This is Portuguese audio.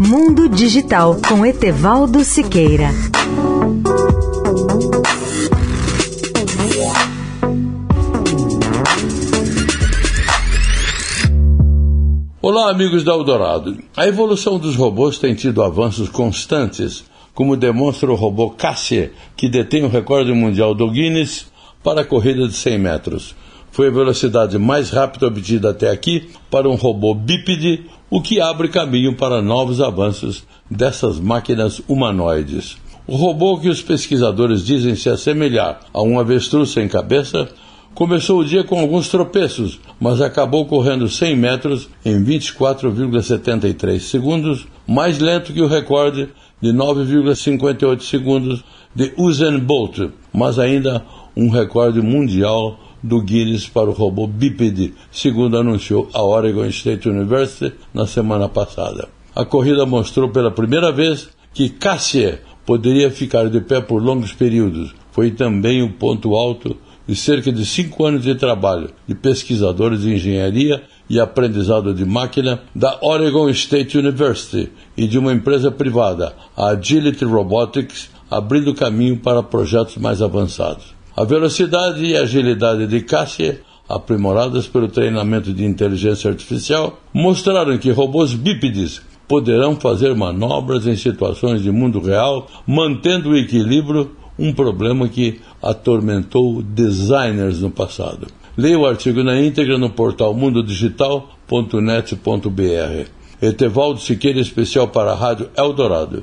Mundo Digital com Etevaldo Siqueira. Olá, amigos da Eldorado. A evolução dos robôs tem tido avanços constantes, como demonstra o robô Cassie, que detém o recorde mundial do Guinness para a corrida de 100 metros. Foi a velocidade mais rápida obtida até aqui para um robô bípede, o que abre caminho para novos avanços dessas máquinas humanoides. O robô que os pesquisadores dizem se assemelhar a um avestruz sem cabeça começou o dia com alguns tropeços, mas acabou correndo 100 metros em 24,73 segundos, mais lento que o recorde de 9,58 segundos de Usain Bolt, mas ainda um recorde mundial do Guinness para o robô bípede, segundo anunciou a Oregon State University na semana passada. A corrida mostrou pela primeira vez que Cassie poderia ficar de pé por longos períodos. Foi também o ponto alto de cerca de cinco anos de trabalho de pesquisadores de engenharia e aprendizado de máquina da Oregon State University e de uma empresa privada, a Agility Robotics, abrindo caminho para projetos mais avançados. A velocidade e agilidade de Cassia, aprimoradas pelo treinamento de inteligência artificial, mostraram que robôs bípedes poderão fazer manobras em situações de mundo real, mantendo o equilíbrio, um problema que atormentou designers no passado. Leia o artigo na íntegra no portal mundodigital.net.br. Etevaldo Siqueira, especial para a Rádio Eldorado.